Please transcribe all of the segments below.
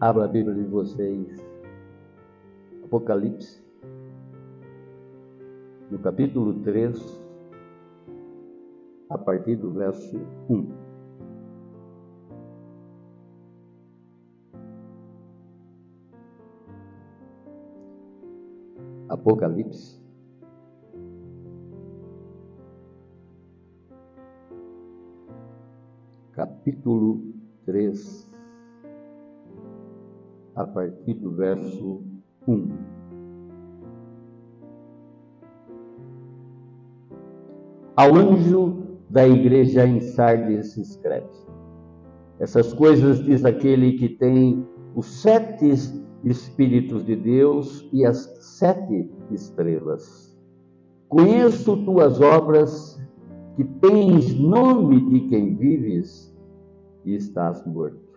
Abra a Bíblia de vocês. Apocalipse, no capítulo 3, a partir do verso 1. Apocalipse, capítulo 3, a partir do verso 1. Ao anjo da igreja em Sardes escreve: Essas coisas diz aquele que tem os sete Espíritos de Deus e as sete estrelas. Conheço tuas obras, que tens nome de quem vives e estás morto.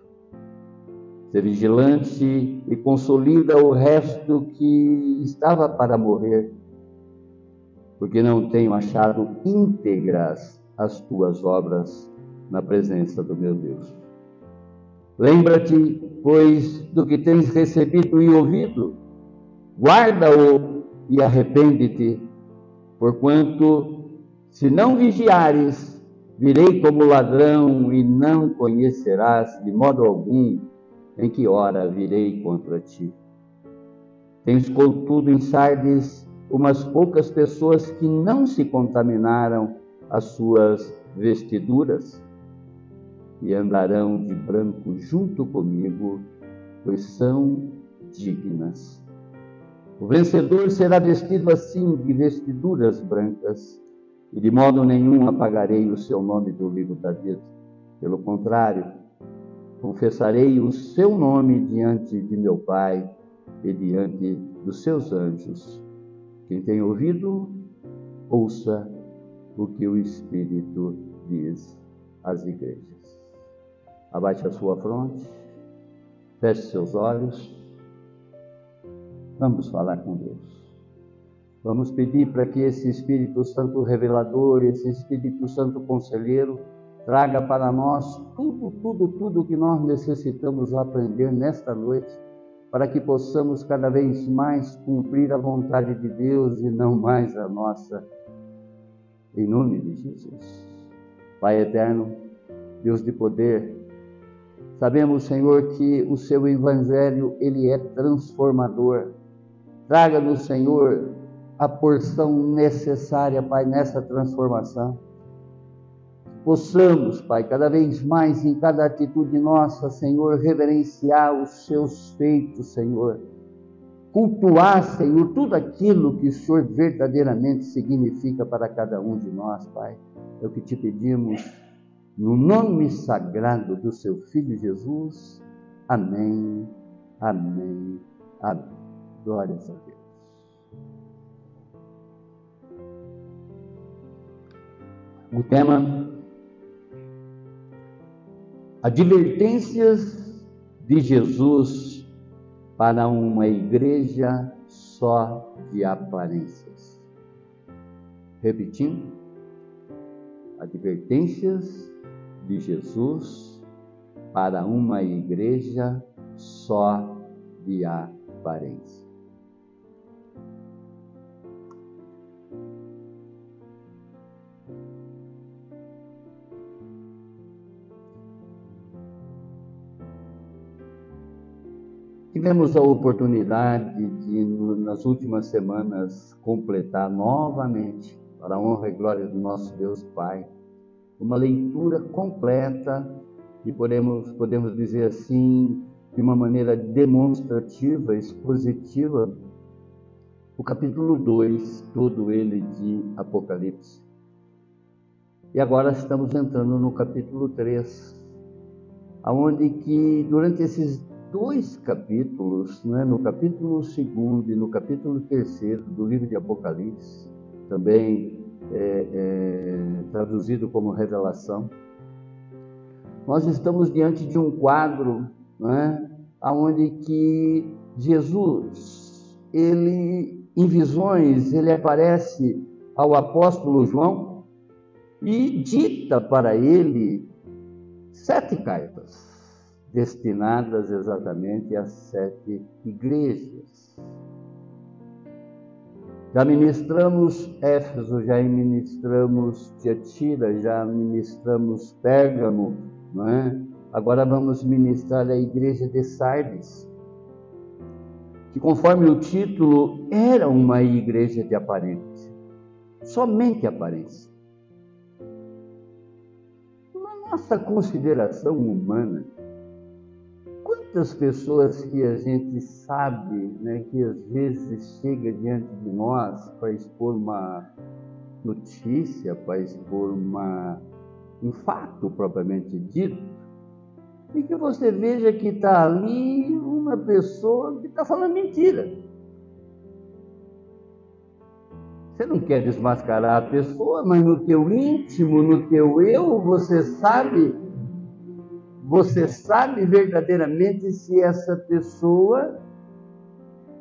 Ser vigilante e consolida o resto que estava para morrer, porque não tenho achado íntegras as tuas obras na presença do meu Deus. Lembra-te, pois, do que tens recebido e ouvido, guarda-o e arrepende-te, porquanto, se não vigiares, virei como ladrão e não conhecerás de modo algum em que hora virei contra ti. Tens, contudo, em Sardes umas poucas pessoas que não se contaminaram as suas vestiduras e andarão de branco junto comigo, pois são dignas. O vencedor será vestido assim de vestiduras brancas, e de modo nenhum apagarei o seu nome do livro da vida. Pelo contrário, confessarei o seu nome diante de meu Pai e diante dos seus anjos. Quem tem ouvido, ouça o que o Espírito diz às igrejas. Abaixe a sua fronte, feche seus olhos. Vamos falar com Deus. Vamos pedir para que esse Espírito Santo revelador, esse Espírito Santo conselheiro, traga para nós tudo, tudo, tudo que nós necessitamos aprender nesta noite, para que possamos cada vez mais cumprir a vontade de Deus e não mais a nossa. Em nome de Jesus. Pai eterno, Deus de poder, Sabemos, Senhor, que o seu evangelho ele é transformador. Traga-nos, Senhor, a porção necessária, Pai, nessa transformação. Possamos, Pai, cada vez mais em cada atitude nossa, Senhor, reverenciar os seus feitos, Senhor. Cultuar, Senhor, tudo aquilo que o Senhor verdadeiramente significa para cada um de nós, Pai. É o que te pedimos no nome sagrado do seu Filho Jesus. Amém, amém, amém. Glórias a Deus. O tema: Advertências de Jesus para uma igreja só de aparências. Repetindo, advertências de Jesus para uma igreja só de aparência. Tivemos a oportunidade de, nas últimas semanas, completar novamente, para a honra e glória do nosso Deus Pai, uma leitura completa e podemos, podemos dizer assim, de uma maneira demonstrativa, expositiva, o capítulo 2, todo ele de Apocalipse. E agora estamos entrando no capítulo 3, aonde que durante esses dois capítulos, né, no capítulo 2 e no capítulo 3 do livro de Apocalipse, também é, é, traduzido como revelação. Nós estamos diante de um quadro, né, onde que Jesus, ele em visões, ele aparece ao apóstolo João e dita para ele sete cartas destinadas exatamente às sete igrejas. Já ministramos Éfeso, já ministramos Tiatira, já ministramos Pérgamo, não é? Agora vamos ministrar a igreja de Sardes, que conforme o título era uma igreja de aparência, somente aparência. Na nossa consideração humana, quantas pessoas que a gente sabe, né, que às vezes chega diante de nós para expor uma notícia, para expor uma, um fato propriamente dito, e que você veja que está ali uma pessoa que está falando mentira. Você não quer desmascarar a pessoa, mas no teu íntimo, no teu eu, você sabe, você sabe verdadeiramente se essa pessoa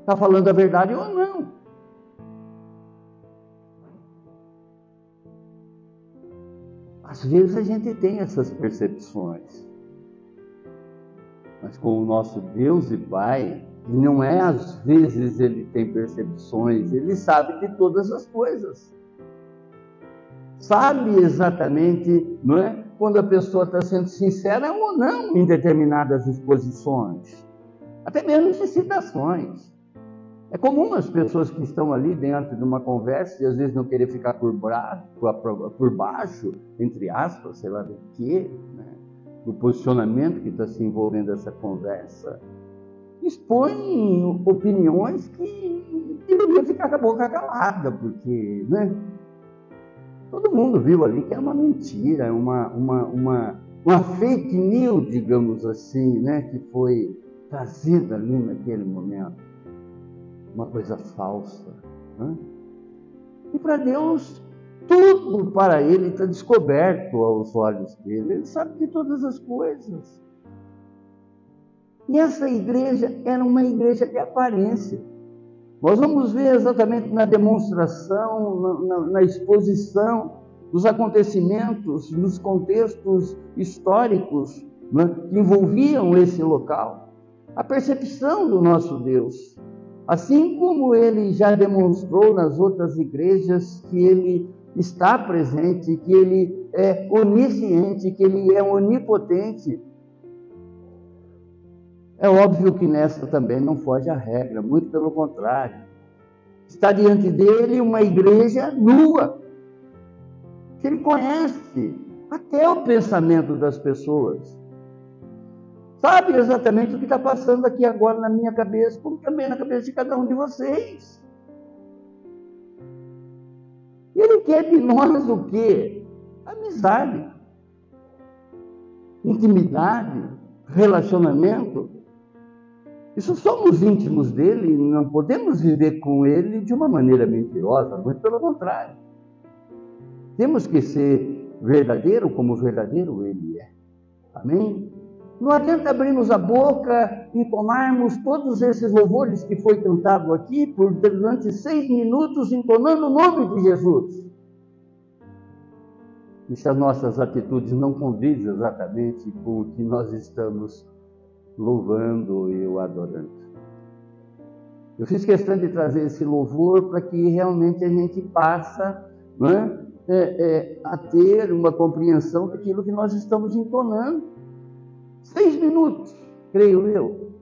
está falando a verdade ou não. Às vezes a gente tem essas percepções. Mas com o nosso Deus e Pai, não é às vezes ele tem percepções, ele sabe de todas as coisas. Sabe exatamente, não é? Quando a pessoa está sendo sincera ou não em determinadas exposições, até mesmo em citações. É comum as pessoas que estão ali dentro de uma conversa e às vezes não querer ficar por, braço, por baixo, entre aspas, sei lá do que, né? do posicionamento que está se envolvendo essa conversa, expõe opiniões que deveria ficar com a boca calada, porque né, todo mundo viu ali que é uma mentira, uma, uma, uma, uma fake news, digamos assim, né, que foi trazida ali naquele momento. Uma coisa falsa. Né? E para Deus, tudo para ele está descoberto aos olhos dele. Ele sabe de todas as coisas. E essa igreja era uma igreja de aparência. Nós vamos ver exatamente na demonstração, na, na, na exposição dos acontecimentos, nos contextos históricos né, que envolviam esse local, a percepção do nosso Deus. Assim como ele já demonstrou nas outras igrejas que ele está presente, que ele é onisciente, que ele é onipotente. É óbvio que nessa também não foge a regra, muito pelo contrário. Está diante dele uma igreja nua, que ele conhece até o pensamento das pessoas. Sabe exatamente o que está passando aqui agora na minha cabeça, como também na cabeça de cada um de vocês. Ele quer de nós o quê? Amizade, intimidade, relacionamento. Isso somos íntimos dele não podemos viver com ele de uma maneira mentirosa, muito pelo contrário. Temos que ser verdadeiro como verdadeiro ele é. Amém? Não adianta abrirmos a boca e tomarmos todos esses louvores que foi cantado aqui por durante seis minutos entonando o nome de Jesus. E se as nossas atitudes não condizem exatamente com o que nós estamos louvando e o adorando. Eu fiz questão de trazer esse louvor para que realmente a gente passe é? É, é, a ter uma compreensão daquilo que nós estamos entonando. Seis minutos, creio eu.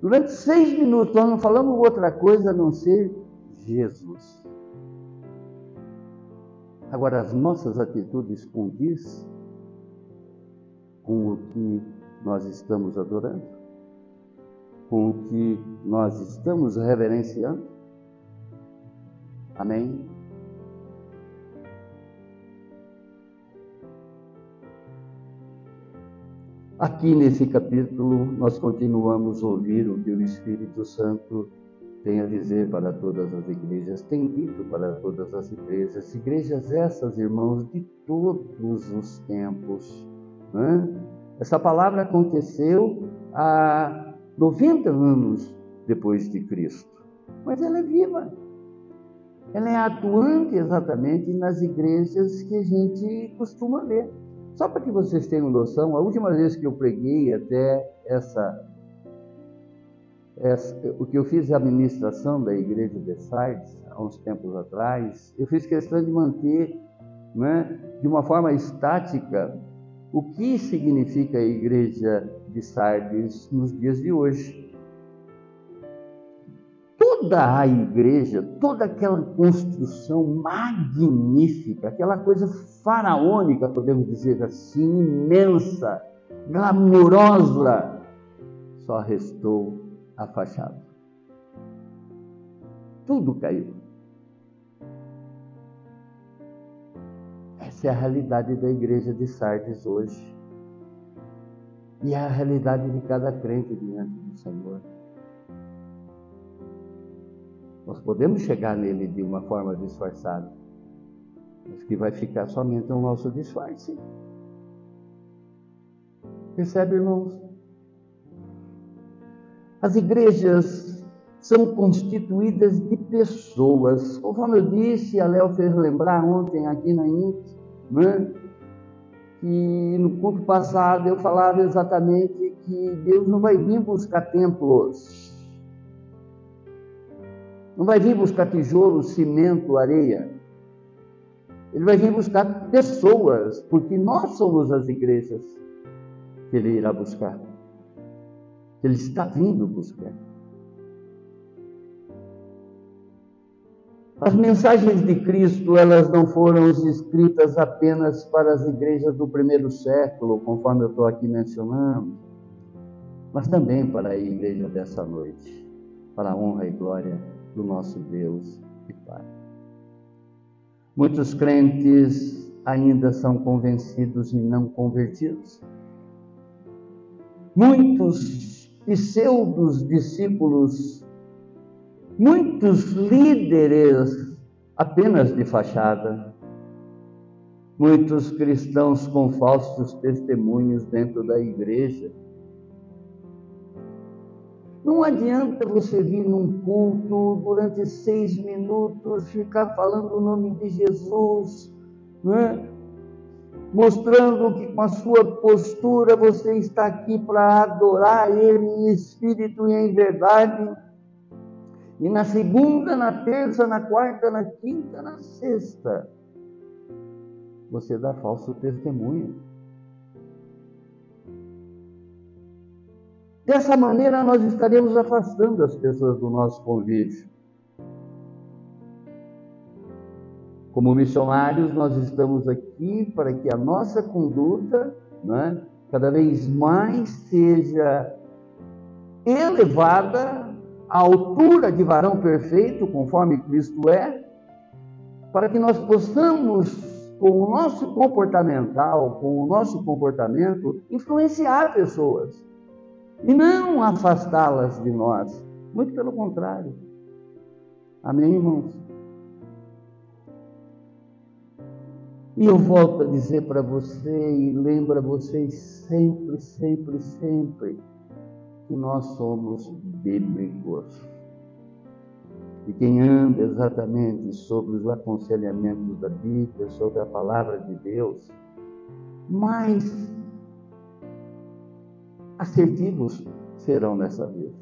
Durante seis minutos nós não falamos outra coisa a não ser Jesus. Agora, as nossas atitudes condiz com o que nós estamos adorando, com o que nós estamos reverenciando. Amém? Aqui nesse capítulo, nós continuamos a ouvir o que o Espírito Santo tem a dizer para todas as igrejas, tem dito para todas as igrejas, igrejas essas, irmãos, de todos os tempos. Né? Essa palavra aconteceu há 90 anos depois de Cristo, mas ela é viva. Ela é atuante exatamente nas igrejas que a gente costuma ver Só para que vocês tenham noção, a última vez que eu preguei até essa, essa o que eu fiz a administração da igreja de Sardes, há uns tempos atrás, eu fiz questão de manter né, de uma forma estática o que significa a igreja de Sardes nos dias de hoje toda a igreja, toda aquela construção magnífica, aquela coisa faraônica, podemos dizer assim, imensa, glamourosa, só restou a fachada. Tudo caiu. Essa é a realidade da igreja de Sardes hoje. E é a realidade de cada crente diante do Senhor. Nós podemos chegar nele de uma forma disfarçada, mas que vai ficar somente o nosso disfarce. Percebe, irmãos? As igrejas são constituídas de pessoas. Conforme eu disse, a Léo fez lembrar ontem aqui na INC, né? que no culto passado eu falava exatamente que Deus não vai vir buscar templos, não vai vir buscar tijolo, cimento, areia. Ele vai vir buscar pessoas, porque nós somos as igrejas que ele irá buscar. Ele está vindo buscar. As mensagens de Cristo, elas não foram escritas apenas para as igrejas do primeiro século, conforme eu estou aqui mencionando, mas também para a igreja dessa noite, para a honra e glória do nosso Deus e Pai. Muitos crentes ainda são convencidos e não convertidos. Muitos pseudos discípulos, muitos líderes apenas de fachada, muitos cristãos com falsos testemunhos dentro da igreja não adianta você vir num culto durante seis minutos, ficar falando o nome de Jesus, né? mostrando que com a sua postura você está aqui para adorar Ele em espírito e em verdade. E na segunda, na terça, na quarta, na quinta, na sexta, você dá falso testemunho. Dessa maneira, nós estaremos afastando as pessoas do nosso convívio. Como missionários, nós estamos aqui para que a nossa conduta né, cada vez mais seja elevada à altura de varão perfeito, conforme Cristo é, para que nós possamos, com o nosso comportamental, com o nosso comportamento, influenciar pessoas e não afastá-las de nós. Muito pelo contrário. Amém, irmãos? E eu volto a dizer para você e lembro a vocês sempre, sempre, sempre que nós somos bíblicos. E quem anda exatamente sobre os aconselhamentos da Bíblia, sobre a palavra de Deus, mais assertivos serão nessa vida.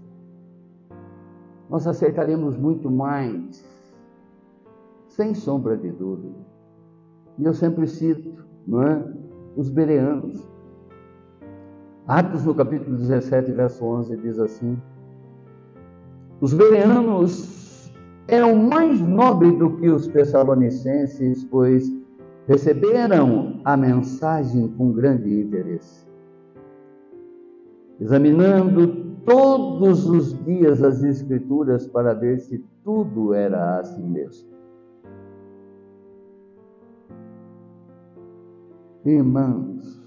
Nós acertaremos muito mais, sem sombra de dúvida. E eu sempre cito, não é? Os bereanos. Atos no capítulo 17, verso 11 diz assim: Os bereanos eram mais nobres do que os tessalonicenses, pois receberam a mensagem com grande interesse examinando todos os dias as Escrituras para ver se tudo era assim mesmo. Irmãos,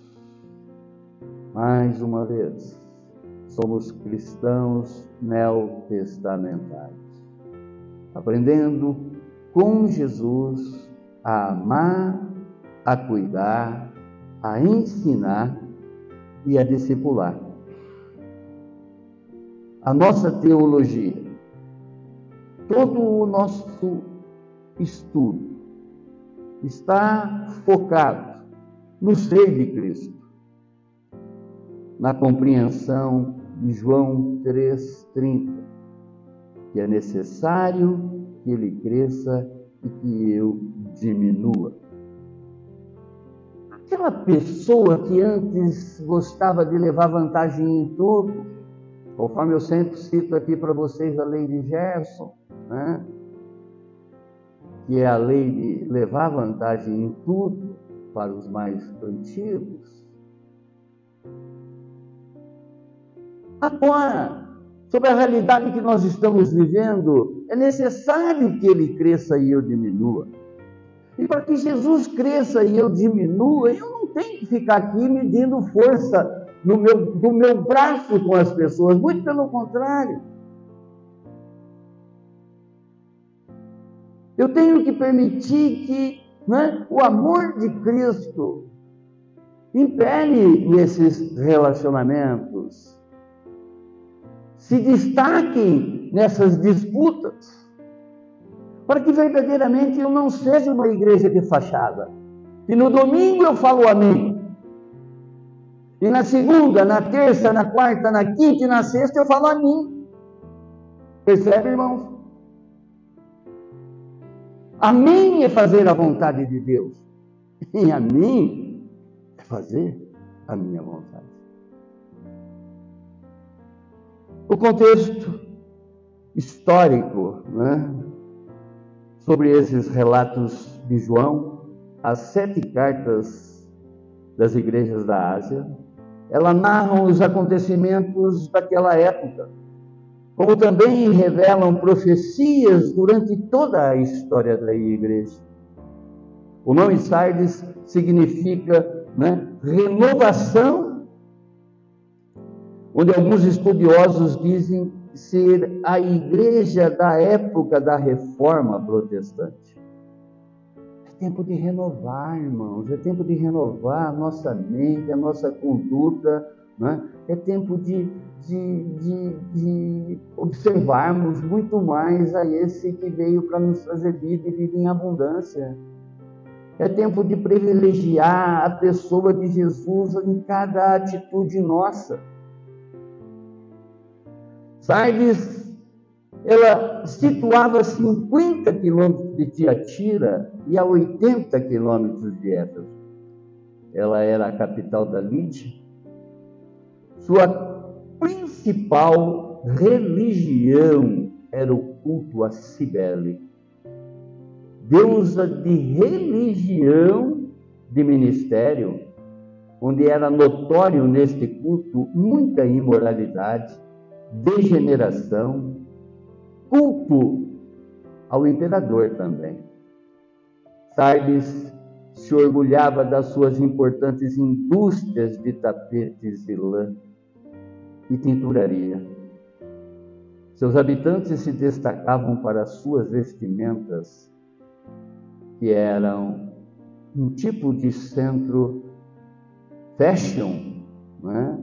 mais uma vez, somos cristãos neotestamentários, aprendendo com Jesus a amar, a cuidar, a ensinar e a discipular a nossa teologia, todo o nosso estudo está focado no ser de Cristo. Na compreensão de João 3,30, que é necessário que ele cresça e que eu diminua. Aquela pessoa que antes gostava de levar vantagem em tudo, conforme eu sempre cito aqui para vocês a lei de Gerson, né? que é a lei de levar vantagem em tudo para os mais antigos. Agora, sobre a realidade que nós estamos vivendo, é necessário que ele cresça e eu diminua. E para que Jesus cresça e eu diminua, eu não tenho que ficar aqui medindo força no meu, do meu braço com as pessoas, muito pelo contrário. Eu tenho que permitir que né, o amor de Cristo impere nesses relacionamentos se destaquem nessas disputas, para que verdadeiramente eu não seja uma igreja de fachada. E no domingo eu falo amém. E na segunda, na terça, na quarta, na quinta e na sexta eu falo amém. Percebe, irmãos? Amém é fazer a vontade de Deus. E a mim é fazer a minha vontade. O contexto histórico né, sobre esses relatos de João, as sete cartas das igrejas da Ásia, ela narram os acontecimentos daquela época, como também revelam profecias durante toda a história da igreja. O nome Sardes significa né, renovação onde alguns estudiosos dizem ser a igreja da época da reforma protestante. É tempo de renovar, irmãos, é tempo de renovar a nossa mente, a nossa conduta, né? é tempo de, de, de, de observarmos muito mais a esse que veio para nos trazer vida e vida em abundância. É tempo de privilegiar a pessoa de Jesus em cada atitude nossa. Sardes, ela situava 50 quilômetros de Tiatira e a 80 quilômetros de Éfeso. Ela era a capital da Lídia. Sua principal religião era o culto a Cibele, deusa de religião de ministério, onde era notório neste culto muita imoralidade degeneração, culto ao imperador também. Sardes se orgulhava das suas importantes indústrias de tapetes e lã e tinturaria. Seus habitantes se destacavam para suas vestimentas, que eram um tipo de centro fashion né,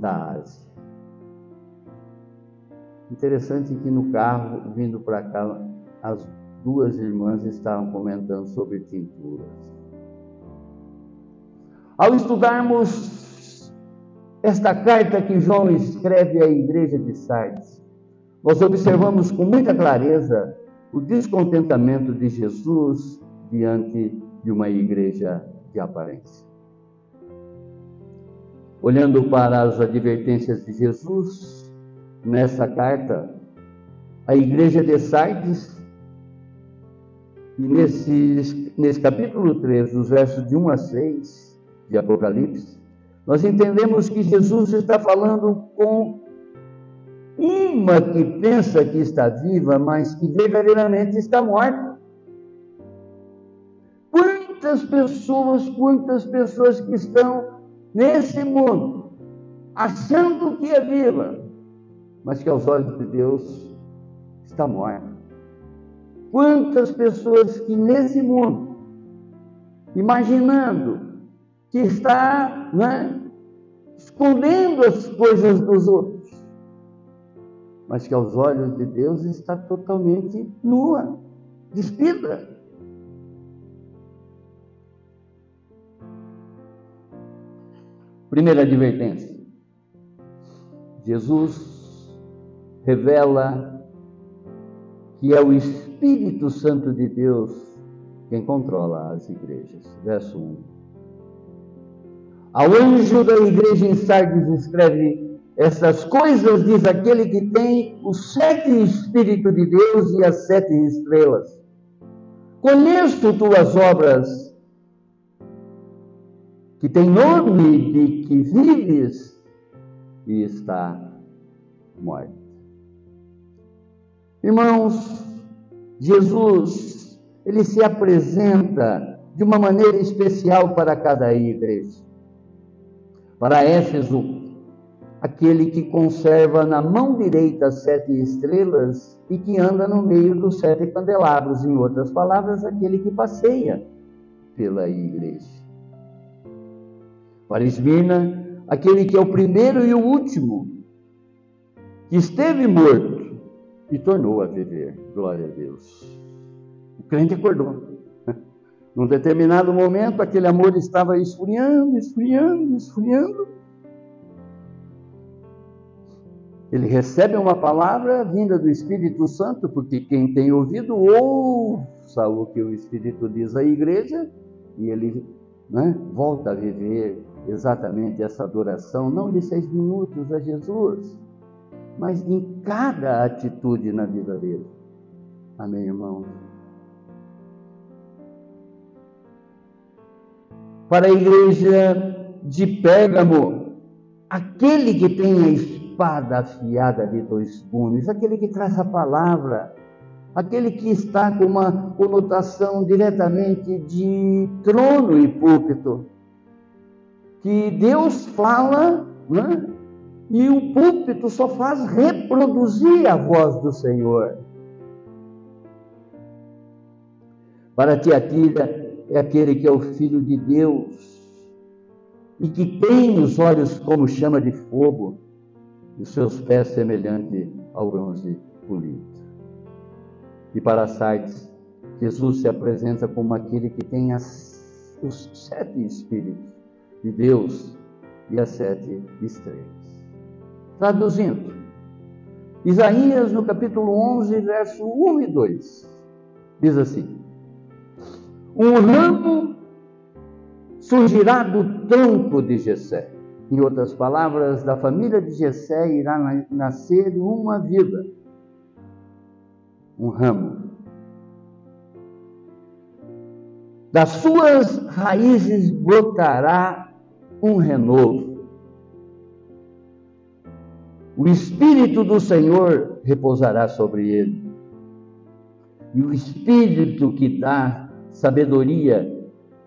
da Ásia. Interessante que no carro, vindo para cá, as duas irmãs estavam comentando sobre tinturas. Ao estudarmos esta carta que João escreve à igreja de Sardes, nós observamos com muita clareza o descontentamento de Jesus diante de uma igreja de aparência. Olhando para as advertências de Jesus, nessa carta à igreja de Sardes, e nesse, nesse capítulo 3, dos versos de 1 a 6 de Apocalipse, nós entendemos que Jesus está falando com uma que pensa que está viva, mas que verdadeiramente está morta. Quantas pessoas, quantas pessoas que estão nesse mundo achando que é viva, mas que aos olhos de Deus está morta. Quantas pessoas que nesse mundo, imaginando que está né, escondendo as coisas dos outros, mas que aos olhos de Deus está totalmente nua, despida. Primeira advertência. Jesus revela que é o Espírito Santo de Deus quem controla as igrejas. Verso 1. Ao anjo da igreja em Sardes escreve: Essas coisas diz aquele que tem os sete Espíritos de Deus e as sete estrelas. Conheço tuas obras, que tem nome de que vives e está morto. Irmãos, Jesus, ele se apresenta de uma maneira especial para cada igreja. Para Éfeso, aquele que conserva na mão direita sete estrelas e que anda no meio dos sete candelabros, em outras palavras, aquele que passeia pela igreja. Para Esmirna, aquele que é o primeiro e o último, que esteve morto e tornou a viver. Glória a Deus. O crente acordou. Num determinado momento, aquele amor estava esfriando, esfriando, esfriando. Ele recebe uma palavra vinda do Espírito Santo, porque quem tem ouvido ouça o que o Espírito diz à igreja, e ele né, volta a viver exatamente essa adoração, não de seis minutos a Jesus, mas em cada atitude na vida dele. Amém, irmãos? Para a igreja de Pérgamo, aquele que tem a espada afiada de dois gumes, aquele que traz a palavra, aquele que está com uma conotação diretamente de trono e púlpito, que Deus fala, né? E o púlpito só faz reproduzir a voz do Senhor. Para Tiatira é aquele que é o Filho de Deus e que tem os olhos como chama de fogo e os seus pés semelhante ao bronze polido. E para Sardes, Jesus se apresenta como aquele que tem as, os sete Espíritos de Deus e as sete estrelas. Traduzindo, Isaías no capítulo 11, verso 1 e 2, diz assim: Um ramo surgirá do tronco de Jessé. Em outras palavras, da família de Jessé irá nascer uma vida, um ramo. Das suas raízes brotará um renovo. O Espírito do Senhor repousará sobre ele. E o Espírito que dá sabedoria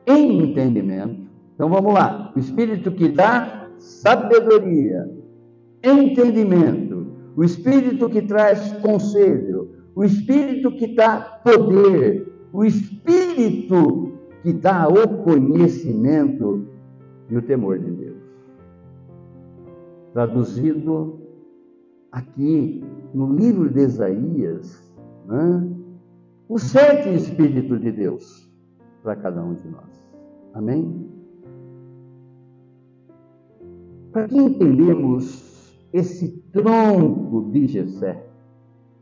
e entendimento. Então vamos lá. O Espírito que dá sabedoria, entendimento. O Espírito que traz conselho. O Espírito que dá poder. O Espírito que dá o conhecimento e o temor de Deus. Traduzido aqui no livro de Isaías, né, os sete Espíritos de Deus para cada um de nós. Amém? Para que entendemos esse tronco de Jessé,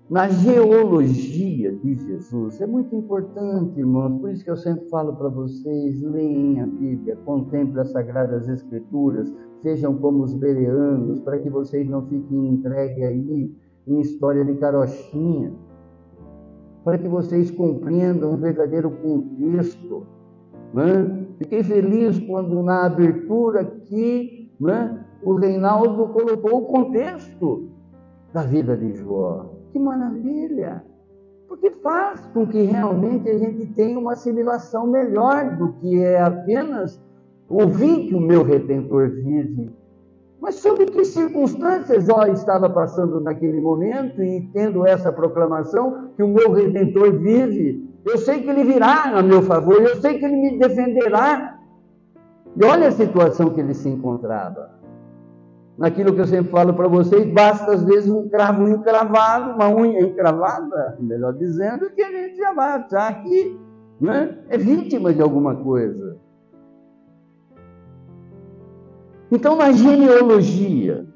na geologia de Jesus. É muito importante, irmãos, por isso que eu sempre falo para vocês: leem a Bíblia, contemplem as Sagradas Escrituras, sejam como os bereanos, para que vocês não fiquem entregues aí em história de carochinha, para que vocês compreendam o verdadeiro contexto. Né? Fiquei feliz quando na abertura aqui né, o Reinaldo colocou o contexto da vida de Jó. Que maravilha! Porque faz com que realmente a gente tenha uma assimilação melhor do que é apenas ouvir que o meu redentor vive. Mas sobre que circunstâncias Jó estava passando naquele momento e tendo essa proclamação que o meu redentor vive? Eu sei que ele virá a meu favor, eu sei que ele me defenderá. E olha a situação que ele se encontrava naquilo que eu sempre falo para vocês, basta às vezes um cravo encravado, uma unha encravada, melhor dizendo, que a gente já vai achar que né, é vítima de alguma coisa. Então, na genealogia,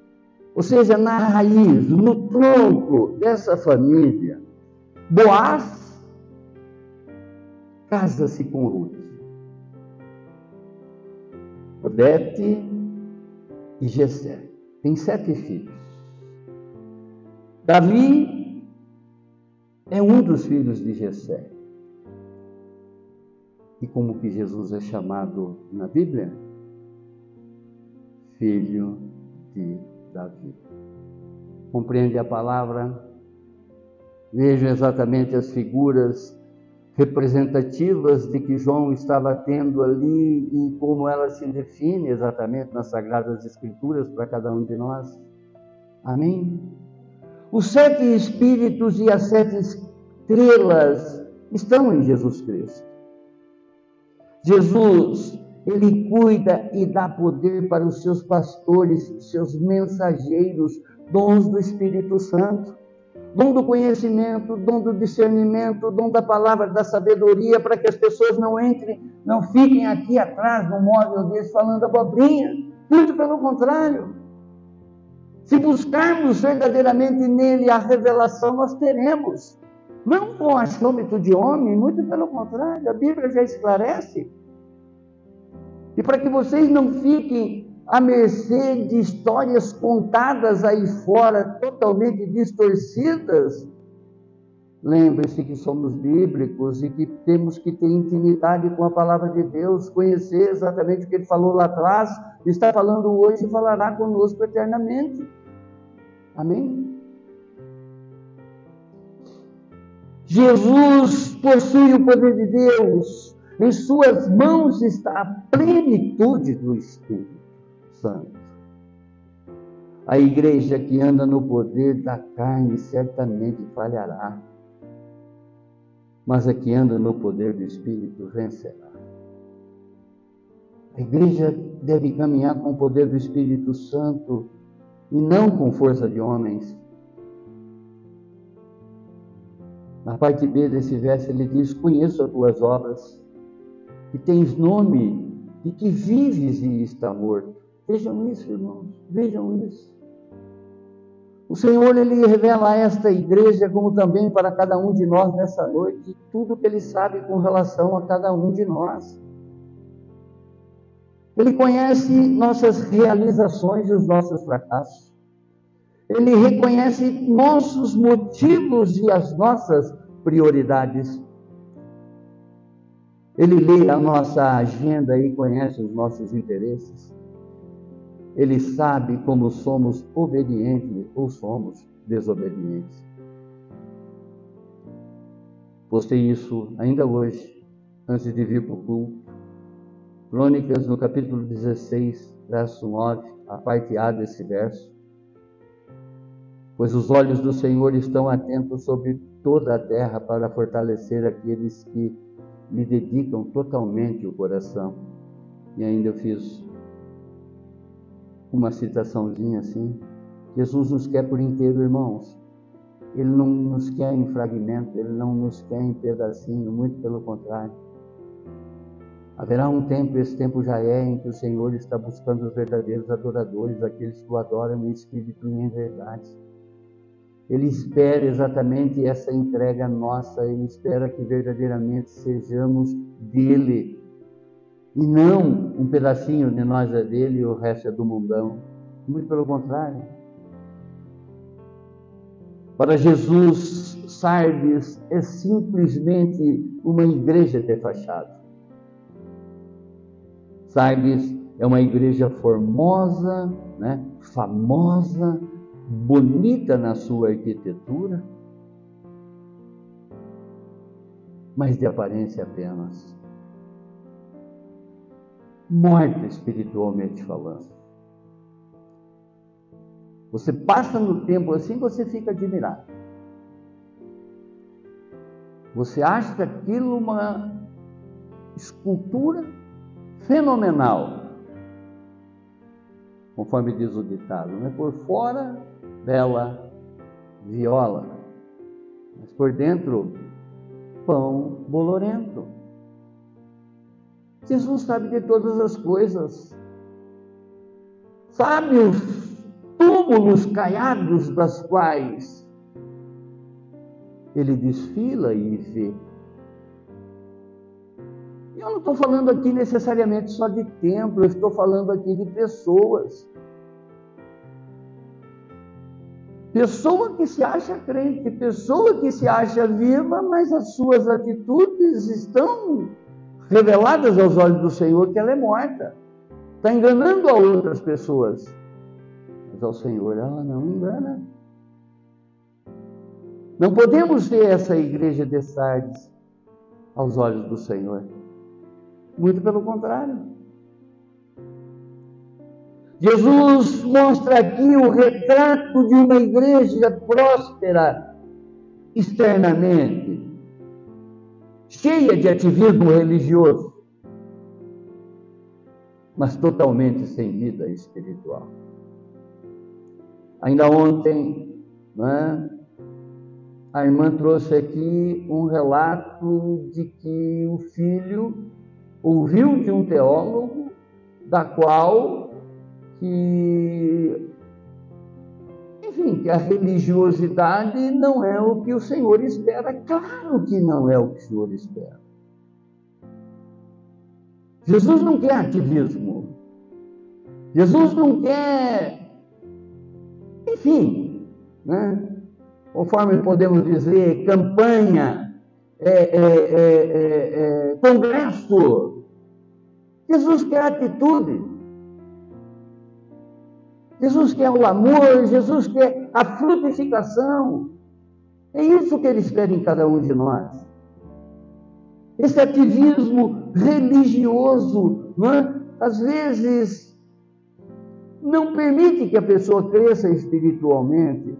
ou seja, na raiz, no tronco dessa família, Boaz casa-se com Ruth. Odete e Gessé. Tem sete filhos. Davi é um dos filhos de Gessé. E como que Jesus é chamado na Bíblia? Filho de Davi. Compreende a palavra? Vejo exatamente as figuras representativas de que João estava tendo ali e como ela se define exatamente nas Sagradas Escrituras para cada um de nós. Amém? Os sete Espíritos e as sete estrelas estão em Jesus Cristo. Jesus, ele cuida e dá poder para os seus pastores, seus mensageiros, dons do Espírito Santo dom do conhecimento, dom do discernimento, dom da palavra da sabedoria, para que as pessoas não entrem, não fiquem aqui atrás no móvel deles falando abobrinha. Muito pelo contrário. Se buscarmos verdadeiramente nele a revelação, nós teremos. Não com achômetro de homem, muito pelo contrário, a Bíblia já esclarece. E para que vocês não fiquem à mercê de histórias contadas aí fora, totalmente distorcidas. Lembre-se que somos bíblicos e que temos que ter intimidade com a palavra de Deus, conhecer exatamente o que ele falou lá atrás, está falando hoje e falará conosco eternamente. Amém? Jesus possui o poder de Deus, em suas mãos está a plenitude do Espírito. Santo. A igreja que anda no poder da carne certamente falhará, mas a que anda no poder do Espírito vencerá. A igreja deve caminhar com o poder do Espírito Santo e não com força de homens. Na parte B desse verso ele diz: Conheço as tuas obras, que tens nome e que vives e está morto. Vejam isso, irmãos, vejam isso. O Senhor, Ele revela a esta igreja, como também para cada um de nós nessa noite, tudo que Ele sabe com relação a cada um de nós. Ele conhece nossas realizações e os nossos fracassos. Ele reconhece nossos motivos e as nossas prioridades. Ele lê a nossa agenda e conhece os nossos interesses. Ele sabe como somos obedientes ou somos desobedientes. Postei isso ainda hoje, antes de vir para o culto. Crônicas, no capítulo 16, verso 9, a parte A desse verso. Pois os olhos do Senhor estão atentos sobre toda a terra para fortalecer aqueles que lhe dedicam totalmente o coração. E ainda eu fiz uma citaçãozinha assim. Jesus nos quer por inteiro, irmãos. Ele não nos quer em fragmento, ele não nos quer em pedacinho, muito pelo contrário. Haverá um tempo, esse tempo já é, em que o Senhor está buscando os verdadeiros adoradores, aqueles que o adoram em espírito e em verdade. Ele espera exatamente essa entrega nossa, ele espera que verdadeiramente sejamos dele, e não um pedacinho de nós é dele e o resto é do mundão. Muito pelo contrário. Para Jesus, Sardes é simplesmente uma igreja de fachada. Sardes é uma igreja formosa, né? famosa, bonita na sua arquitetura, mas de aparência apenas morta espiritualmente falando. Você passa no tempo assim, você fica admirado. Você acha aquilo uma escultura fenomenal. Conforme diz o ditado, né? por fora, bela viola, mas por dentro, pão bolorento. Jesus sabe de todas as coisas. sabe os túmulos caiados das quais ele desfila e vê. Eu não estou falando aqui necessariamente só de templo, eu estou falando aqui de pessoas. Pessoa que se acha crente, pessoa que se acha viva, mas as suas atitudes estão reveladas aos olhos do Senhor que ela é morta. Está enganando a outras pessoas. Mas ao Senhor ela não engana. Não podemos ser essa igreja de Sardes aos olhos do Senhor. Muito pelo contrário. Jesus mostra aqui o retrato de uma igreja próspera externamente, cheia de ativismo religioso, mas totalmente sem vida espiritual. Ainda ontem, né, a irmã trouxe aqui um relato de que o filho ouviu de um teólogo da qual que, enfim, que a religiosidade não é o que o Senhor espera. Claro que não é o que o Senhor espera. Jesus não quer ativismo. Jesus não quer, enfim, né? conforme podemos dizer, campanha, é, é, é, é congresso. Jesus quer atitude. Jesus quer o amor, Jesus quer a frutificação. É isso que ele espera em cada um de nós. Esse ativismo religioso, não é? às vezes, não permite que a pessoa cresça espiritualmente.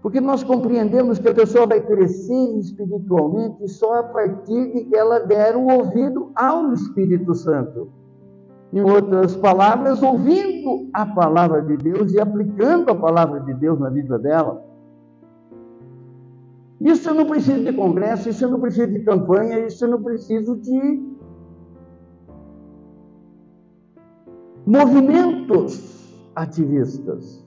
Porque nós compreendemos que a pessoa vai crescer espiritualmente só a partir de que ela der o ouvido ao Espírito Santo. Em outras palavras, ouvindo a palavra de Deus e aplicando a palavra de Deus na vida dela. Isso eu não preciso de congresso, isso não preciso de campanha, isso não preciso de movimentos ativistas.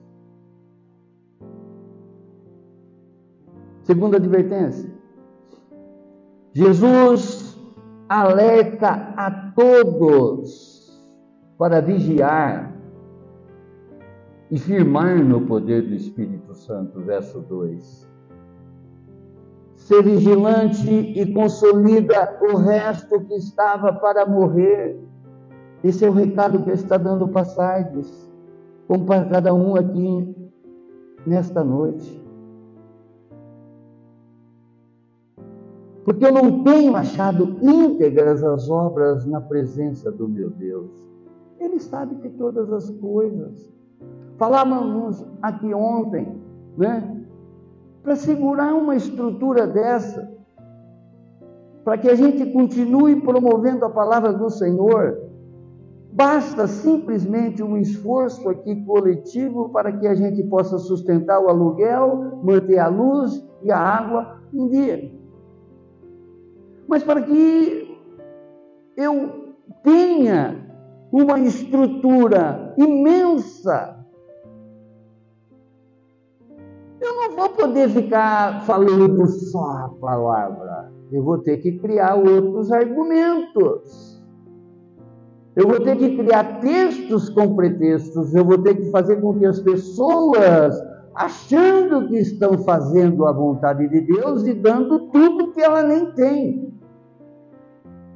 Segunda advertência. Jesus alerta a todos para vigiar e firmar no poder do Espírito Santo. Verso 2. Ser vigilante e consolida o resto que estava para morrer. Esse é o recado que está dando para Sardes, como para cada um aqui nesta noite. Porque eu não tenho achado íntegras as obras na presença do meu Deus. Ele sabe de todas as coisas. Falávamos aqui ontem, né? Para segurar uma estrutura dessa, para que a gente continue promovendo a palavra do Senhor, basta simplesmente um esforço aqui coletivo para que a gente possa sustentar o aluguel, manter a luz e a água em dia. Mas para que eu tenha uma estrutura imensa. Eu não vou poder ficar falando só a palavra. Eu vou ter que criar outros argumentos. Eu vou ter que criar textos com pretextos. Eu vou ter que fazer com que as pessoas, achando que estão fazendo a vontade de Deus e dando tudo que ela nem tem,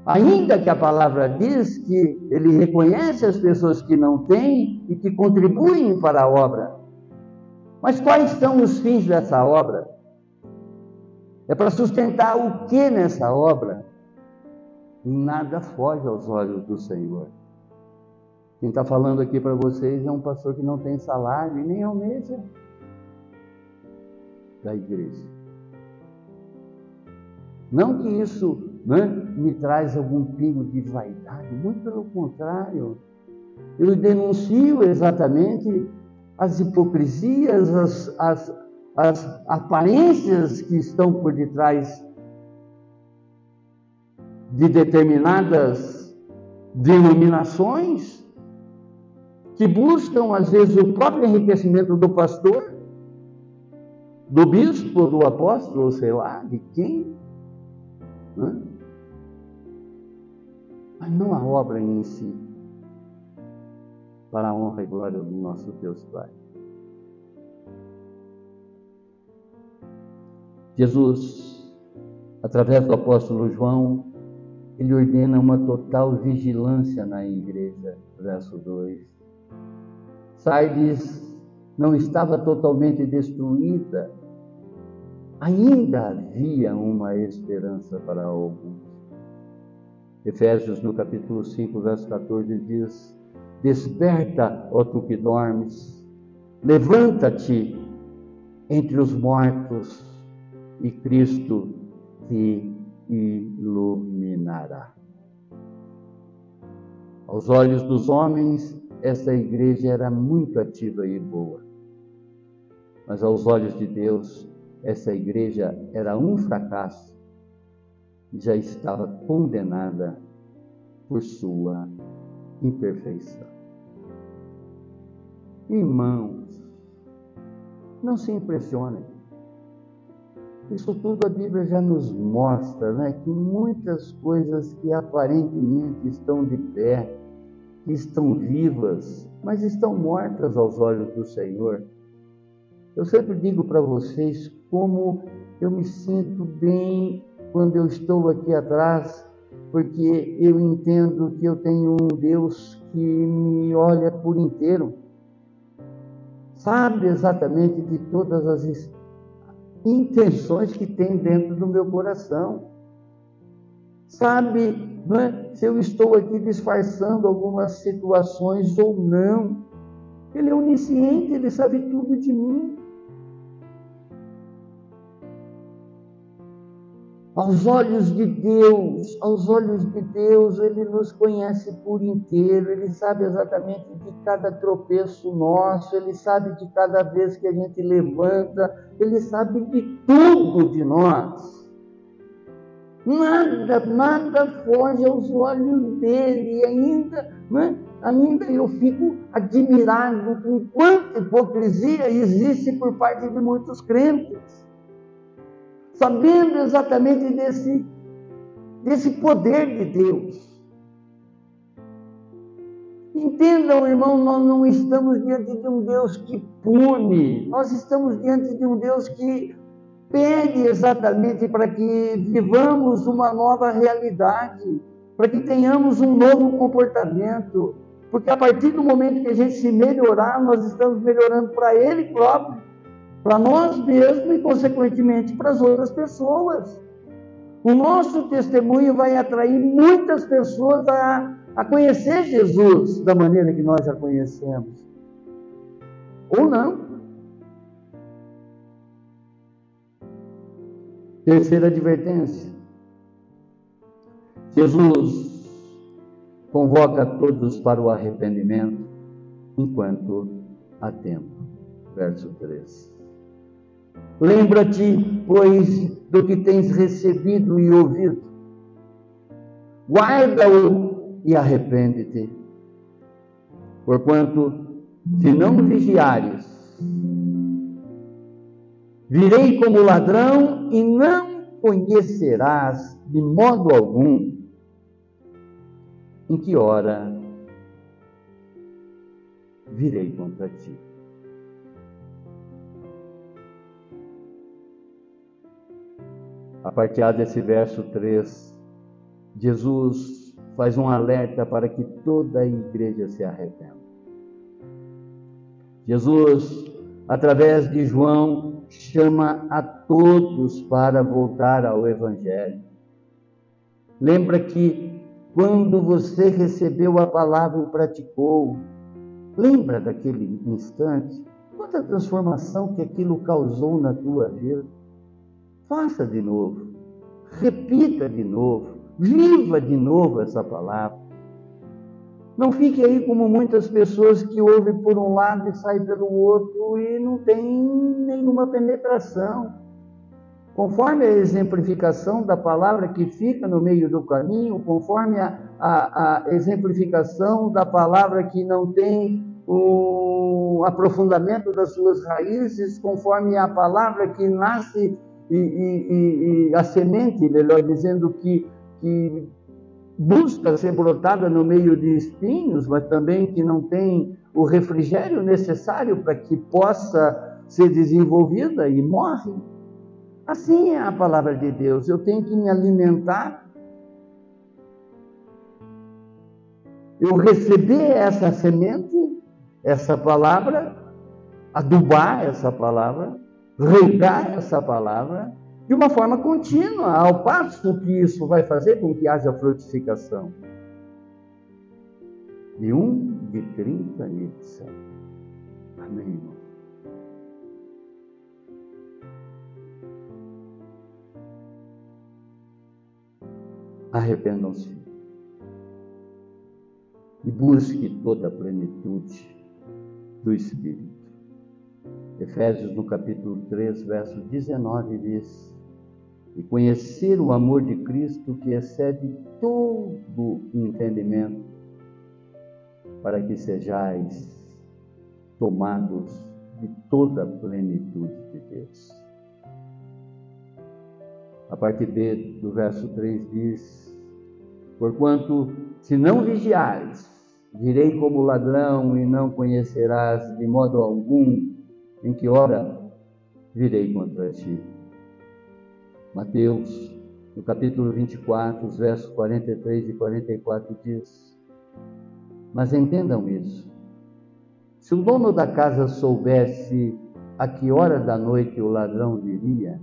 Ainda que a palavra diz que ele reconhece as pessoas que não têm e que contribuem para a obra. Mas quais são os fins dessa obra? É para sustentar o que nessa obra? Nada foge aos olhos do Senhor. Quem está falando aqui para vocês é um pastor que não tem salário e nem almeja da igreja. Não que isso né, me traz algum pingo de vaidade, muito pelo contrário. Eu denuncio exatamente as hipocrisias, as, as, as aparências que estão por detrás de determinadas denominações que buscam, às vezes, o próprio enriquecimento do pastor, do bispo, do apóstolo, sei lá, de quem. Né? Mas não a obra em si, para a honra e glória do nosso Deus Pai. Jesus, através do apóstolo João, ele ordena uma total vigilância na igreja. Verso 2. Sardes não estava totalmente destruída, ainda havia uma esperança para alguns. Efésios, no capítulo 5, verso 14, diz: Desperta, ó tu que dormes, levanta-te entre os mortos e Cristo te iluminará. Aos olhos dos homens, essa igreja era muito ativa e boa. Mas aos olhos de Deus, essa igreja era um fracasso já estava condenada por sua imperfeição. Irmãos, não se impressionem. Isso tudo a Bíblia já nos mostra, né? Que muitas coisas que aparentemente estão de pé, estão vivas, mas estão mortas aos olhos do Senhor. Eu sempre digo para vocês como eu me sinto bem quando eu estou aqui atrás, porque eu entendo que eu tenho um Deus que me olha por inteiro, sabe exatamente de todas as intenções que tem dentro do meu coração. Sabe é? se eu estou aqui disfarçando algumas situações ou não. Ele é onisciente, ele sabe tudo de mim. Aos olhos de Deus, aos olhos de Deus, Ele nos conhece por inteiro, Ele sabe exatamente de cada tropeço nosso, Ele sabe de cada vez que a gente levanta, Ele sabe de tudo de nós. Nada, nada foge aos olhos dele, e ainda, né, ainda eu fico admirado com quanta hipocrisia existe por parte de muitos crentes sabendo exatamente desse, desse poder de Deus. Entendam, irmão, nós não estamos diante de um Deus que pune, nós estamos diante de um Deus que pede exatamente para que vivamos uma nova realidade, para que tenhamos um novo comportamento, porque a partir do momento que a gente se melhorar, nós estamos melhorando para Ele próprio para nós mesmos e, consequentemente, para as outras pessoas. O nosso testemunho vai atrair muitas pessoas a, a conhecer Jesus da maneira que nós já conhecemos. Ou não. Terceira advertência. Jesus convoca todos para o arrependimento enquanto há tempo. Verso 3. Lembra-te, pois, do que tens recebido e ouvido. Guarda-o e arrepende-te. Porquanto, se não vigiares, virei como ladrão e não conhecerás de modo algum em que hora virei contra ti. A partir desse verso 3, Jesus faz um alerta para que toda a igreja se arrependa. Jesus, através de João, chama a todos para voltar ao Evangelho. Lembra que quando você recebeu a palavra e praticou, lembra daquele instante? Quanta transformação que aquilo causou na tua vida. Faça de novo. Repita de novo. Viva de novo essa palavra. Não fique aí como muitas pessoas que ouvem por um lado e saem pelo outro e não tem nenhuma penetração. Conforme a exemplificação da palavra que fica no meio do caminho, conforme a, a, a exemplificação da palavra que não tem o aprofundamento das suas raízes, conforme a palavra que nasce e, e, e a semente, melhor dizendo, que, que busca ser brotada no meio de espinhos, mas também que não tem o refrigério necessário para que possa ser desenvolvida e morre. Assim é a palavra de Deus. Eu tenho que me alimentar. Eu receber essa semente, essa palavra, adubar essa palavra, regar essa palavra de uma forma contínua, ao passo que isso vai fazer com que haja frutificação. De um, de trinta e de cem. Amém. Arrependam-se e busque toda a plenitude do Espírito. Efésios no capítulo 3, verso 19 diz: E conhecer o amor de Cristo que excede todo entendimento, para que sejais tomados de toda a plenitude de Deus. A parte B do verso 3 diz: Porquanto, se não vigiares, virei como ladrão e não conhecerás de modo algum em que hora virei contra ti. Mateus, no capítulo 24, os versos 43 e 44 diz: Mas entendam isso. Se o dono da casa soubesse a que hora da noite o ladrão viria,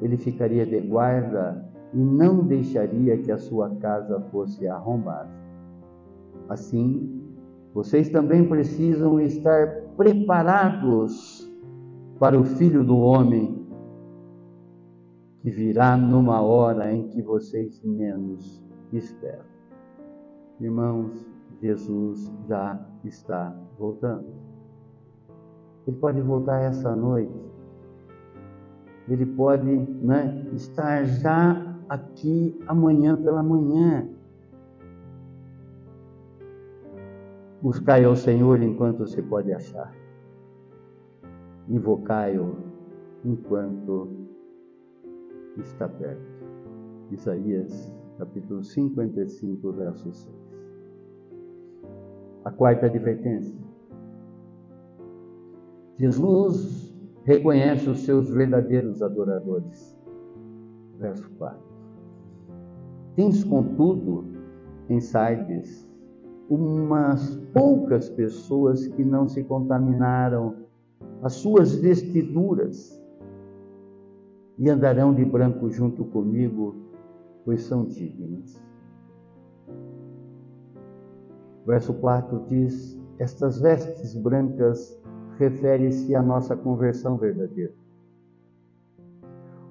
ele ficaria de guarda e não deixaria que a sua casa fosse arrombada. Assim, vocês também precisam estar preparados para o Filho do Homem, que virá numa hora em que vocês menos esperam. Irmãos, Jesus já está voltando. Ele pode voltar essa noite. Ele pode né, estar já aqui amanhã pela manhã. Buscai ao Senhor enquanto se pode achar invocai-o enquanto está perto. Isaías capítulo 55, verso 6. A quarta advertência. Jesus reconhece os seus verdadeiros adoradores. Verso 4. Tens, contudo, em Sardes, umas poucas pessoas que não se contaminaram as suas vestiduras e andarão de branco junto comigo, pois são dignas. Verso 4 diz: Estas vestes brancas refere-se à nossa conversão verdadeira.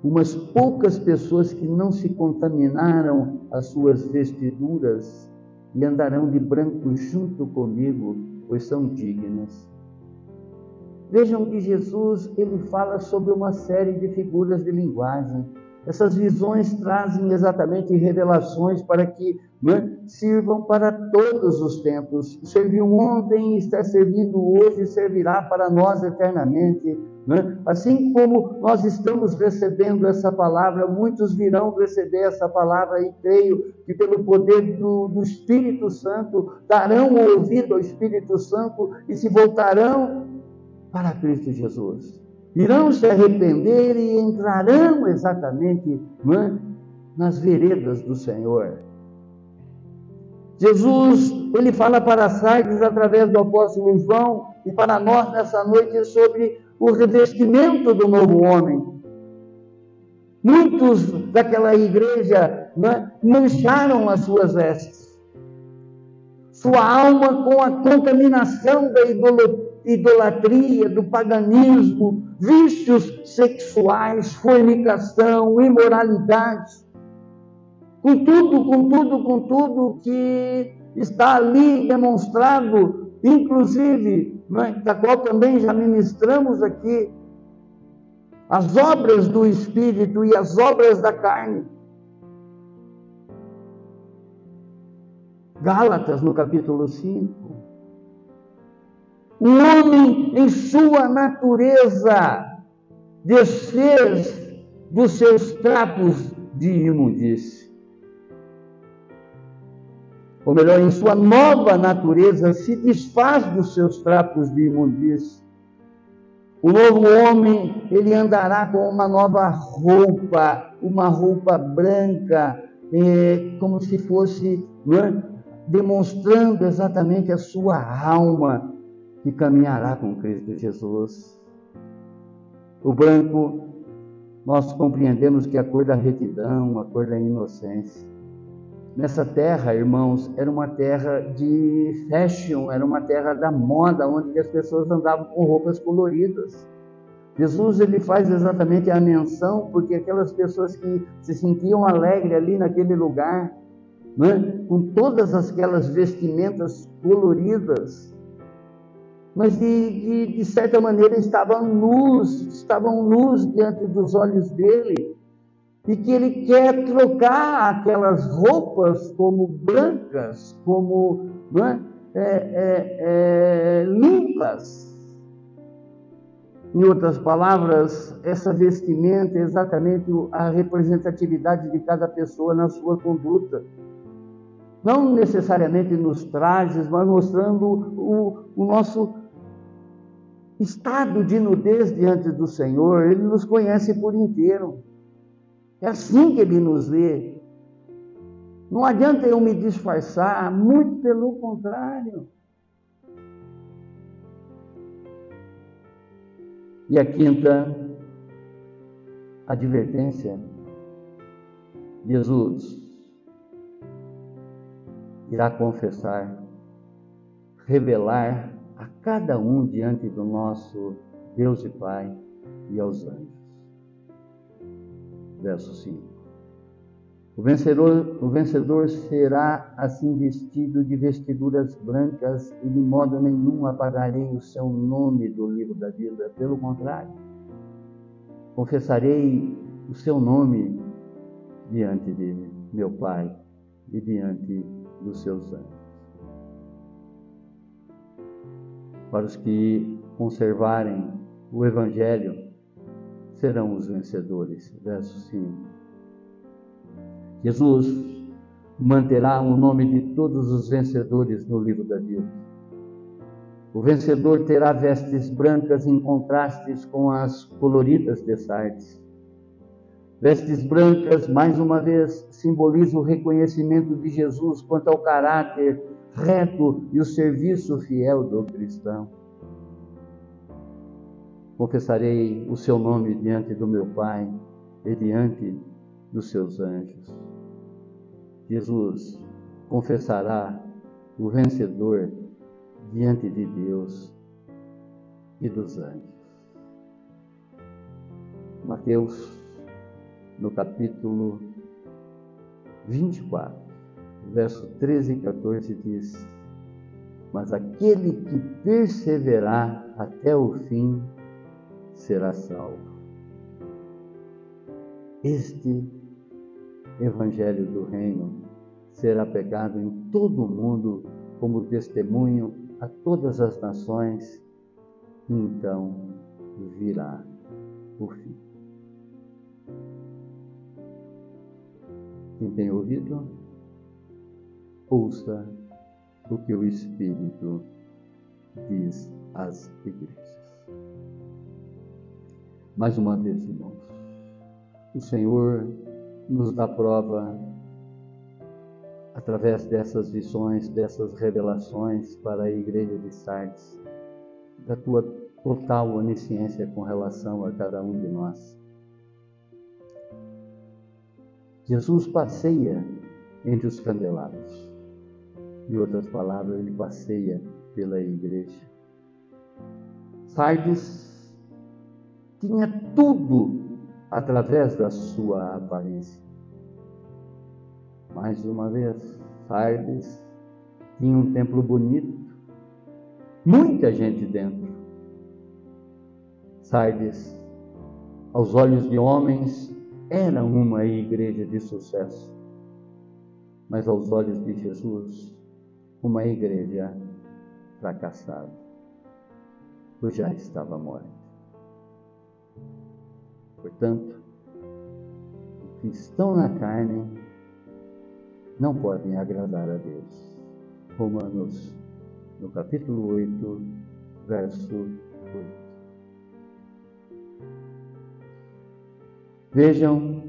Umas poucas pessoas que não se contaminaram as suas vestiduras e andarão de branco junto comigo, pois são dignas. Vejam que Jesus ele fala sobre uma série de figuras de linguagem. Essas visões trazem exatamente revelações para que né, sirvam para todos os tempos. Serviu ontem, está servindo hoje, servirá para nós eternamente. Né? Assim como nós estamos recebendo essa palavra, muitos virão receber essa palavra e creio que pelo poder do, do Espírito Santo darão ouvido ao Espírito Santo e se voltarão para Cristo Jesus. Irão se arrepender e entrarão exatamente é, nas veredas do Senhor. Jesus, ele fala para Sardes através do apóstolo João e para nós nessa noite sobre o revestimento do novo homem. Muitos daquela igreja é, mancharam as suas vestes, sua alma com a contaminação da idolatria, do paganismo, vícios sexuais, fornicação, imoralidade. Com tudo, com tudo, com tudo que está ali demonstrado, inclusive, né, da qual também já ministramos aqui, as obras do Espírito e as obras da carne. Gálatas, no capítulo 5. O homem, em sua natureza, desfez dos seus trapos de imundície. Ou melhor, em sua nova natureza, se desfaz dos seus trapos de imundície. O novo homem, ele andará com uma nova roupa, uma roupa branca, é, como se fosse é, demonstrando exatamente a sua alma que caminhará com Cristo Jesus. O branco, nós compreendemos que é a cor da retidão, a cor da inocência. Nessa terra, irmãos, era uma terra de fashion, era uma terra da moda, onde as pessoas andavam com roupas coloridas. Jesus ele faz exatamente a menção porque aquelas pessoas que se sentiam alegres ali naquele lugar, né, com todas aquelas vestimentas coloridas, mas de, de, de certa maneira estavam nus, estavam nus diante dos olhos dele, e que ele quer trocar aquelas roupas como brancas, como é, é, é, limpas. Em outras palavras, essa vestimenta é exatamente a representatividade de cada pessoa na sua conduta. Não necessariamente nos trajes, mas mostrando o, o nosso estado de nudez diante do Senhor. Ele nos conhece por inteiro. É assim que ele nos vê. Não adianta eu me disfarçar, muito pelo contrário. E a quinta advertência: Jesus irá confessar, revelar a cada um diante do nosso Deus e Pai e aos anjos. Verso 5. O vencedor, o vencedor será assim vestido de vestiduras brancas e de modo nenhum apagarei o seu nome do livro da vida. Pelo contrário, confessarei o seu nome diante de meu Pai e diante dos seus anjos. Para os que conservarem o Evangelho, serão os vencedores. Verso 5. Jesus manterá o nome de todos os vencedores no livro da vida. O vencedor terá vestes brancas em contrastes com as coloridas de Sardes. Vestes brancas, mais uma vez, simbolizam o reconhecimento de Jesus quanto ao caráter reto e o serviço fiel do cristão. Confessarei o seu nome diante do meu Pai e diante dos seus anjos. Jesus confessará o vencedor diante de Deus e dos anjos. Mateus, no capítulo 24, verso 13 e 14 diz: Mas aquele que perseverar até o fim será salvo. Este evangelho do reino será pregado em todo o mundo como testemunho a todas as nações, então virá o fim. Quem tem ouvido, ouça o que o Espírito diz às igrejas. Mais uma vez, irmãos, o Senhor nos dá prova através dessas visões, dessas revelações para a igreja de Sardes, da tua total onisciência com relação a cada um de nós. Jesus passeia entre os candelabros. Em outras palavras, ele passeia pela igreja. Sardes tinha tudo através da sua aparência. Mais uma vez, Sardes tinha um templo bonito, muita gente dentro. Sardes, aos olhos de homens, era uma igreja de sucesso, mas aos olhos de Jesus, uma igreja fracassada. pois já estava morta. Portanto, os que estão na carne não podem agradar a Deus. Romanos, no capítulo 8, verso 8. Vejam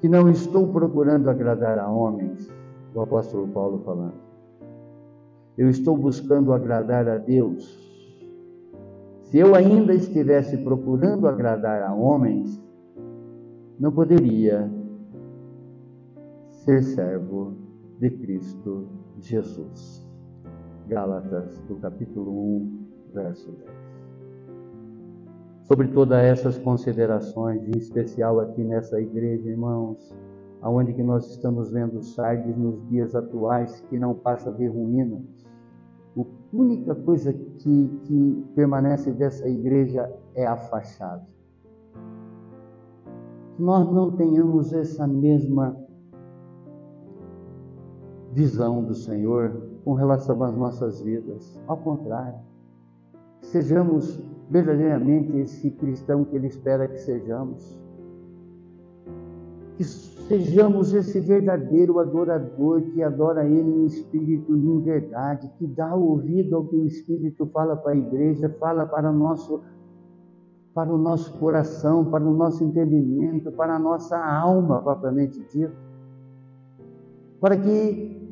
que não estou procurando agradar a homens, o apóstolo Paulo falando. Eu estou buscando agradar a Deus. Se eu ainda estivesse procurando agradar a homens, não poderia ser servo de Cristo Jesus. Gálatas, do capítulo 1, verso 10 sobre todas essas considerações, em especial aqui nessa igreja, irmãos, aonde que nós estamos vendo Sardes nos dias atuais, que não passa de ruína. A única coisa que, que permanece dessa igreja é a fachada. Que nós não tenhamos essa mesma visão do Senhor com relação às nossas vidas. Ao contrário, sejamos verdadeiramente esse cristão que Ele espera que sejamos. Que sejamos esse verdadeiro adorador que adora Ele em espírito e em verdade, que dá ouvido ao que o Espírito fala para a igreja, fala para o nosso, para o nosso coração, para o nosso entendimento, para a nossa alma propriamente dita. Para que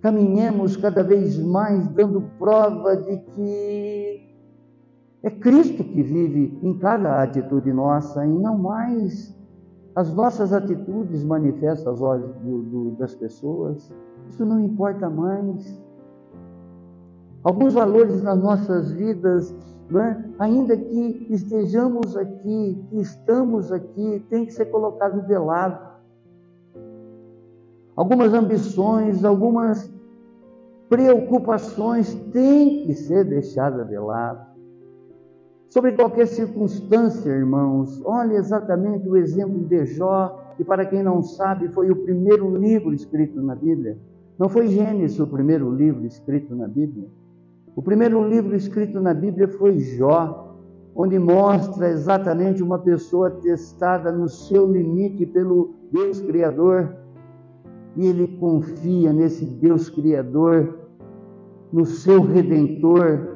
caminhemos cada vez mais dando prova de que é Cristo que vive em cada atitude nossa e não mais as nossas atitudes manifestam aos olhos do, do, das pessoas. Isso não importa mais. Alguns valores nas nossas vidas, é? ainda que estejamos aqui, que estamos aqui, tem que ser colocado de lado. Algumas ambições, algumas preocupações têm que ser deixadas de lado sobre qualquer circunstância, irmãos. Olha exatamente o exemplo de Jó, que para quem não sabe, foi o primeiro livro escrito na Bíblia. Não foi Gênesis o primeiro livro escrito na Bíblia. O primeiro livro escrito na Bíblia foi Jó, onde mostra exatamente uma pessoa testada no seu limite pelo Deus Criador. E ele confia nesse Deus Criador, no seu Redentor,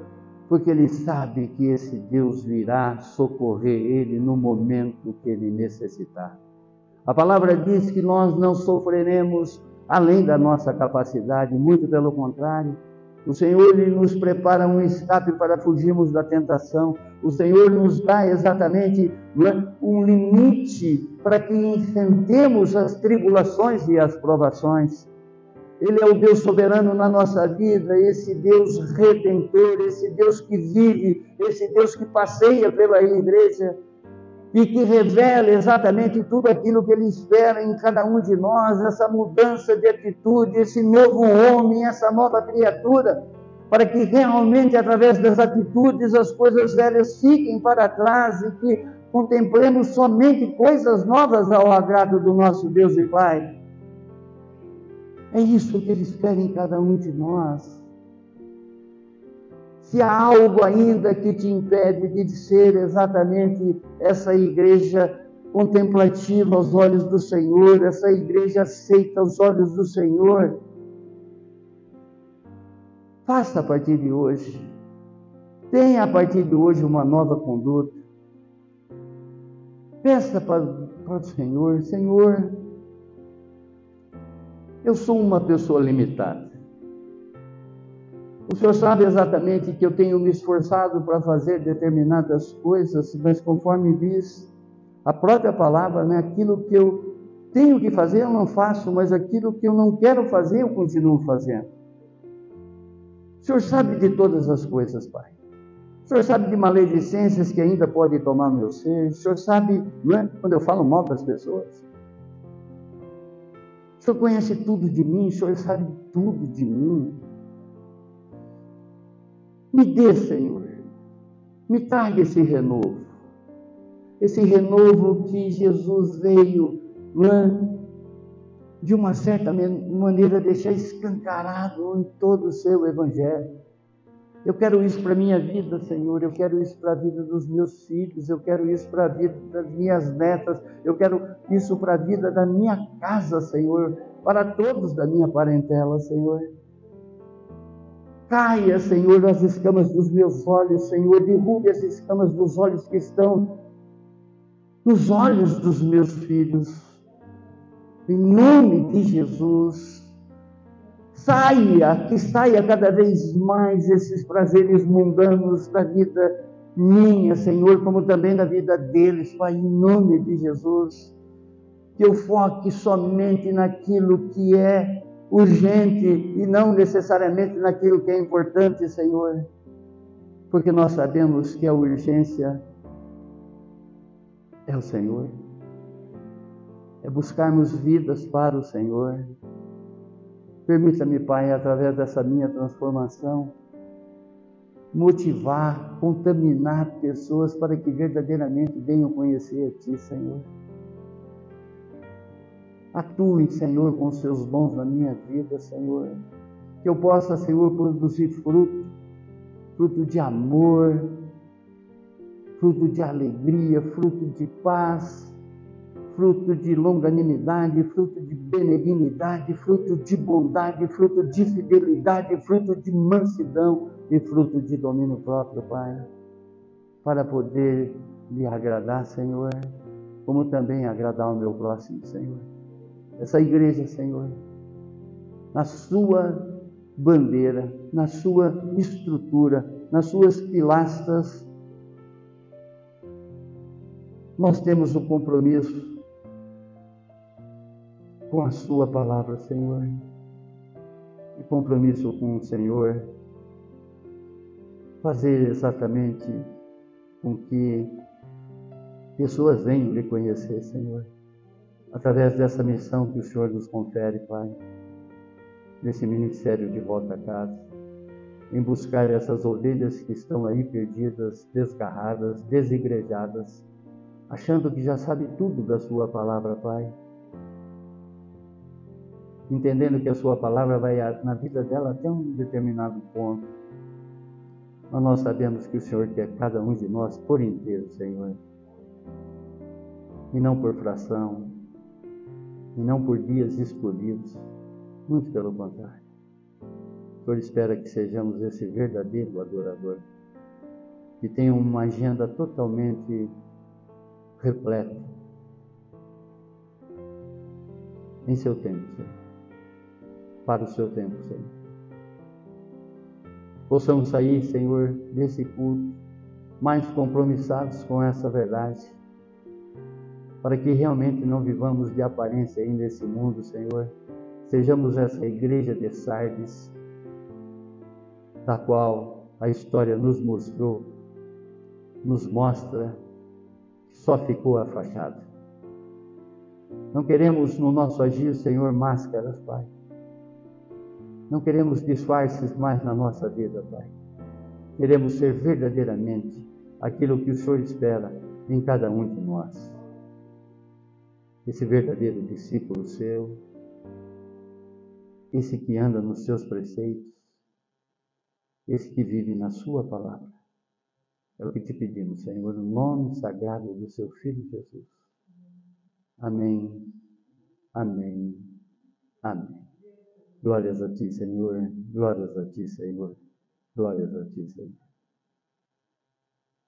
porque ele sabe que esse Deus virá socorrer ele no momento que ele necessitar. A palavra diz que nós não sofreremos além da nossa capacidade, muito pelo contrário. O Senhor ele nos prepara um escape para fugirmos da tentação. O Senhor nos dá exatamente um limite para que enfrentemos as tribulações e as provações. Ele é o Deus soberano na nossa vida, esse Deus redentor, esse Deus que vive, esse Deus que passeia pela igreja e que revela exatamente tudo aquilo que Ele espera em cada um de nós, essa mudança de atitude, esse novo homem, essa nova criatura, para que realmente através das atitudes as coisas velhas fiquem para trás e que contemplemos somente coisas novas ao agrado do nosso Deus e Pai. É isso que Ele espera em cada um de nós. Se há algo ainda que te impede de ser exatamente essa igreja contemplativa aos olhos do Senhor, essa igreja aceita aos olhos do Senhor, faça a partir de hoje. Tenha a partir de hoje uma nova conduta. Peça para, para o Senhor, Senhor, eu sou uma pessoa limitada. O Senhor sabe exatamente que eu tenho me esforçado para fazer determinadas coisas, mas conforme diz a própria palavra, né, aquilo que eu tenho que fazer eu não faço, mas aquilo que eu não quero fazer eu continuo fazendo. O Senhor sabe de todas as coisas, Pai. O Senhor sabe de maledicências que ainda podem tomar meu ser. O Senhor sabe, não é? Quando eu falo mal das pessoas. Senhor conhece tudo de mim, o Senhor sabe tudo de mim. Me dê, Senhor, me traga esse renovo. Esse renovo que Jesus veio né, de uma certa maneira deixar escancarado em todo o seu evangelho. Eu quero isso para a minha vida, Senhor. Eu quero isso para a vida dos meus filhos. Eu quero isso para a vida das minhas netas. Eu quero isso para a vida da minha casa, Senhor. Para todos da minha parentela, Senhor. Caia, Senhor, as escamas dos meus olhos, Senhor. Derrube as escamas dos olhos que estão nos olhos dos meus filhos. Em nome de Jesus. Saia, que saia cada vez mais esses prazeres mundanos da vida minha, Senhor, como também da vida deles, Pai, em nome de Jesus. Que eu foque somente naquilo que é urgente e não necessariamente naquilo que é importante, Senhor. Porque nós sabemos que a urgência é o Senhor. É buscarmos vidas para o Senhor. Permita-me, Pai, através dessa minha transformação, motivar, contaminar pessoas para que verdadeiramente venham conhecer a Ti, Senhor. Atue, Senhor, com os seus dons na minha vida, Senhor. Que eu possa, Senhor, produzir fruto, fruto de amor, fruto de alegria, fruto de paz, fruto de longanimidade, fruto de benignidade, fruto de bondade, fruto de fidelidade, fruto de mansidão e fruto de domínio próprio, Pai, para poder lhe agradar, Senhor, como também agradar o meu próximo, Senhor. Essa igreja, Senhor, na sua bandeira, na sua estrutura, nas suas pilastras, nós temos o compromisso com a Sua palavra, Senhor, e compromisso com o Senhor, fazer exatamente com que pessoas venham lhe conhecer, Senhor através dessa missão que o Senhor nos confere, Pai, nesse ministério de volta a casa, em buscar essas ovelhas que estão aí perdidas, desgarradas, desigrejadas, achando que já sabe tudo da Sua palavra, Pai. Entendendo que a Sua palavra vai na vida dela até um determinado ponto. Mas nós sabemos que o Senhor quer cada um de nós por inteiro, Senhor. E não por fração, e não por dias escolhidos. Muito pelo contrário. O Senhor espera que sejamos esse verdadeiro adorador, que tenha uma agenda totalmente repleta em seu tempo, Senhor. Para o seu tempo, Senhor. Possamos sair, Senhor, desse culto mais compromissados com essa verdade para que realmente não vivamos de aparência aí nesse mundo, Senhor. Sejamos essa igreja de Sardes, da qual a história nos mostrou, nos mostra que só ficou a fachada. Não queremos no nosso agir, Senhor, máscaras, Pai. Não queremos disfarces mais na nossa vida, Pai. Queremos ser verdadeiramente aquilo que o Senhor espera em cada um de nós esse verdadeiro discípulo seu, esse que anda nos seus preceitos, esse que vive na sua palavra. É o que te pedimos, Senhor, no nome sagrado do seu Filho Jesus. Amém, amém, amém. Glórias a ti, Senhor, glórias a ti, Senhor, glórias a ti, Senhor.